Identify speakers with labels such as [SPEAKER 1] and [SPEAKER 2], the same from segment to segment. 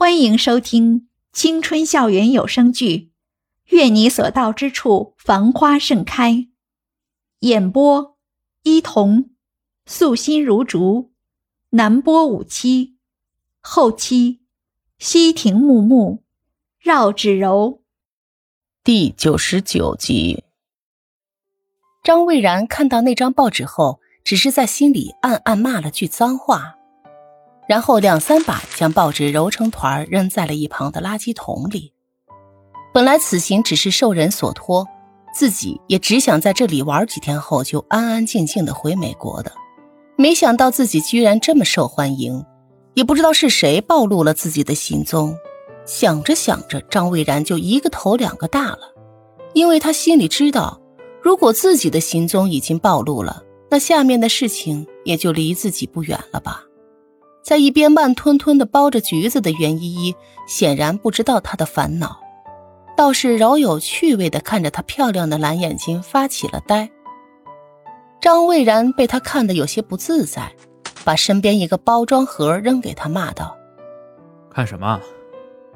[SPEAKER 1] 欢迎收听青春校园有声剧《愿你所到之处繁花盛开》，演播：伊童，素心如竹，南波五七，后期：西亭木木，绕指柔。
[SPEAKER 2] 第九十九集。张蔚然看到那张报纸后，只是在心里暗暗骂了句脏话。然后两三把将报纸揉成团扔在了一旁的垃圾桶里。本来此行只是受人所托，自己也只想在这里玩几天后就安安静静的回美国的，没想到自己居然这么受欢迎，也不知道是谁暴露了自己的行踪。想着想着，张蔚然就一个头两个大了，因为他心里知道，如果自己的行踪已经暴露了，那下面的事情也就离自己不远了吧。在一边慢吞吞的剥着橘子的袁依依，显然不知道他的烦恼，倒是饶有趣味的看着他漂亮的蓝眼睛发起了呆。张蔚然被他看得有些不自在，把身边一个包装盒扔给他，骂道：“
[SPEAKER 3] 看什么，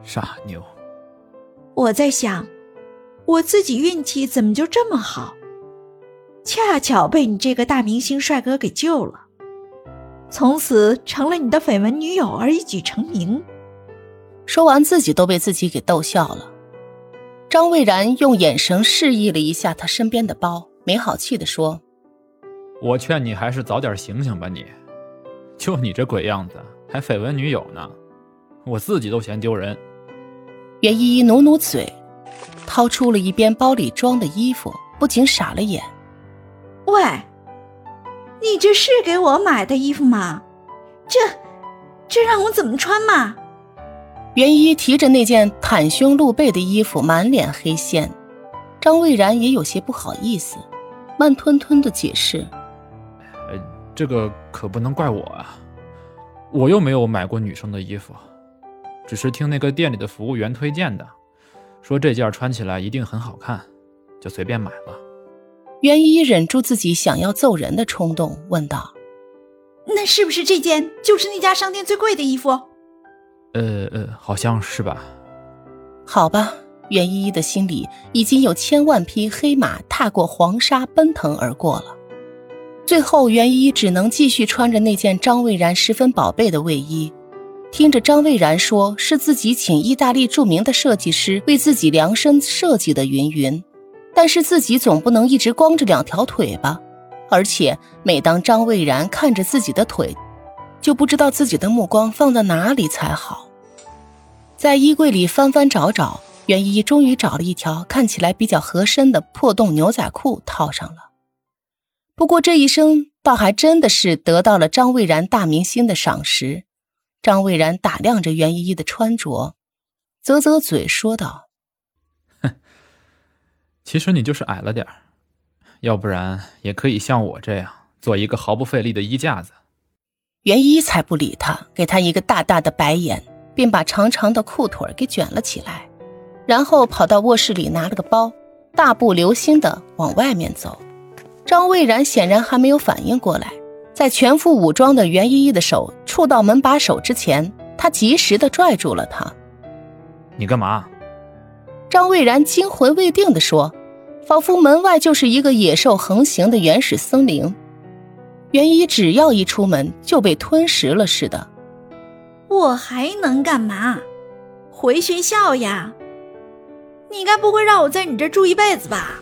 [SPEAKER 3] 傻妞！
[SPEAKER 1] 我在想，我自己运气怎么就这么好，恰巧被你这个大明星帅哥给救了。”从此成了你的绯闻女友而一举成名。
[SPEAKER 2] 说完，自己都被自己给逗笑了。张蔚然用眼神示意了一下他身边的包，没好气的说：“
[SPEAKER 3] 我劝你还是早点醒醒吧，你，就你这鬼样子，还绯闻女友呢，我自己都嫌丢人。”
[SPEAKER 2] 袁依依努努嘴，掏出了一边包里装的衣服，不禁傻了眼：“
[SPEAKER 1] 喂！”你这是给我买的衣服吗？这，这让我怎么穿嘛？
[SPEAKER 2] 袁一提着那件袒胸露背的衣服，满脸黑线。张蔚然也有些不好意思，慢吞吞的解释：“
[SPEAKER 3] 呃，这个可不能怪我啊，我又没有买过女生的衣服，只是听那个店里的服务员推荐的，说这件穿起来一定很好看，就随便买了。”
[SPEAKER 2] 袁依依忍住自己想要揍人的冲动，问道：“
[SPEAKER 1] 那是不是这件就是那家商店最贵的衣服？”“
[SPEAKER 3] 呃呃，好像是吧。”“
[SPEAKER 2] 好吧。”袁依依的心里已经有千万匹黑马踏过黄沙奔腾而过了。最后，袁依依只能继续穿着那件张蔚然十分宝贝的卫衣，听着张蔚然说是自己请意大利著名的设计师为自己量身设计的云云。但是自己总不能一直光着两条腿吧？而且每当张蔚然看着自己的腿，就不知道自己的目光放在哪里才好。在衣柜里翻翻找找，袁依依终于找了一条看起来比较合身的破洞牛仔裤套上了。不过这一生倒还真的是得到了张蔚然大明星的赏识。张蔚然打量着袁依依的穿着，啧啧嘴说道。
[SPEAKER 3] 其实你就是矮了点儿，要不然也可以像我这样做一个毫不费力的衣架子。
[SPEAKER 2] 袁一才不理他，给他一个大大的白眼，便把长长的裤腿给卷了起来，然后跑到卧室里拿了个包，大步流星的往外面走。张蔚然显然还没有反应过来，在全副武装的袁依依的手触到门把手之前，他及时的拽住了他。
[SPEAKER 3] 你干嘛？
[SPEAKER 2] 张蔚然惊魂未定地说，仿佛门外就是一个野兽横行的原始森林，袁一只要一出门就被吞食了似的。
[SPEAKER 1] 我还能干嘛？回学校呀！你该不会让我在你这住一辈子吧？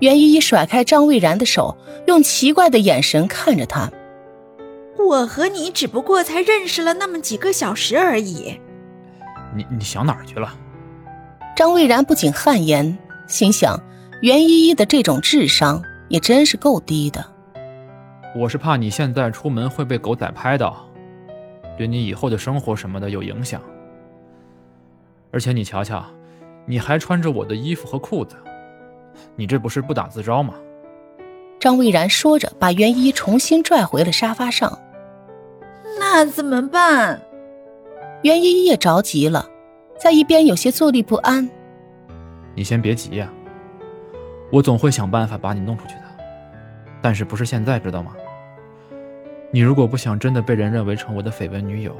[SPEAKER 2] 袁依依甩开张蔚然的手，用奇怪的眼神看着他。
[SPEAKER 1] 我和你只不过才认识了那么几个小时而已。
[SPEAKER 3] 你你想哪儿去了？
[SPEAKER 2] 张蔚然不仅汗颜，心想：袁依依的这种智商也真是够低的。
[SPEAKER 3] 我是怕你现在出门会被狗仔拍到，对你以后的生活什么的有影响。而且你瞧瞧，你还穿着我的衣服和裤子，你这不是不打自招吗？
[SPEAKER 2] 张蔚然说着，把袁依依重新拽回了沙发上。
[SPEAKER 1] 那怎么办？
[SPEAKER 2] 袁依依也着急了。在一边有些坐立不安。
[SPEAKER 3] 你先别急呀，我总会想办法把你弄出去的。但是不是现在，知道吗？你如果不想真的被人认为成我的绯闻女友，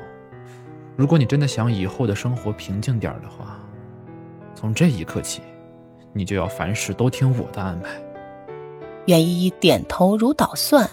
[SPEAKER 3] 如果你真的想以后的生活平静点的话，从这一刻起，你就要凡事都听我的安排。
[SPEAKER 2] 袁依依点头如捣蒜。